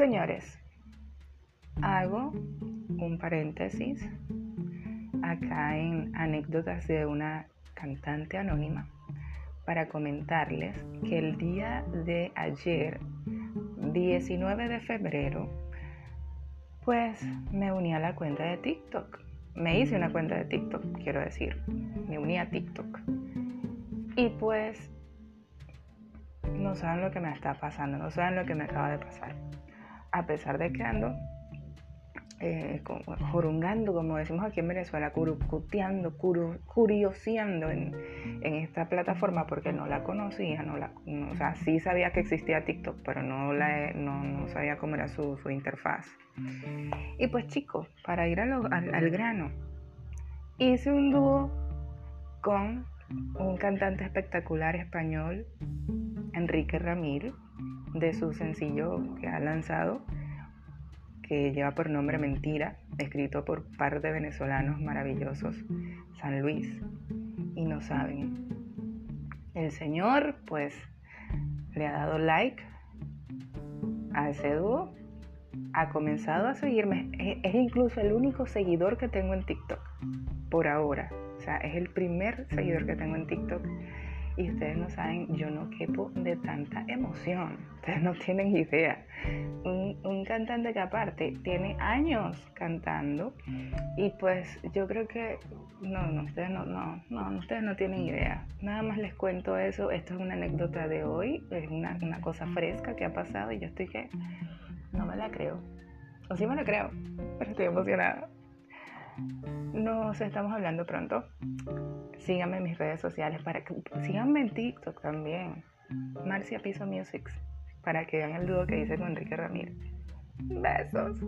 Señores, hago un paréntesis acá en anécdotas de una cantante anónima para comentarles que el día de ayer, 19 de febrero, pues me uní a la cuenta de TikTok. Me hice una cuenta de TikTok, quiero decir. Me uní a TikTok. Y pues no saben lo que me está pasando, no saben lo que me acaba de pasar. A pesar de que ando eh, jorungando, como decimos aquí en Venezuela, curucuteando, curioseando en, esta plataforma porque no la conocía, no la, o sea, sí sabía que existía TikTok, pero no, la, no, sabía cómo era su, interfaz. Y pues chicos, para ir al, al grano, hice un dúo con un cantante espectacular español, Enrique Ramírez, de su sencillo que ha lanzado que lleva por nombre Mentira, escrito por par de venezolanos maravillosos, San Luis. Y no saben, el Señor pues le ha dado like a ese dúo, ha comenzado a seguirme, es, incluso el único seguidor que tengo en TikTok, por ahora. O sea, es el primer seguidor que tengo en TikTok y ustedes no saben, yo no quepo de tanta emoción. Ustedes no tienen idea. Un, un, cantante que aparte tiene años cantando y pues yo creo que no, no, ustedes no, no, no, ustedes no tienen idea. Nada más les cuento eso. Esto es una anécdota de hoy, es una, una cosa fresca que ha pasado y yo estoy que no me la creo. O sí me la creo, pero estoy emocionada. Nos estamos hablando pronto. Síganme en mis redes sociales para que síganme en TikTok también. Marcia Piso Music para que vean el dúo que hice con Enrique Ramírez. Besos.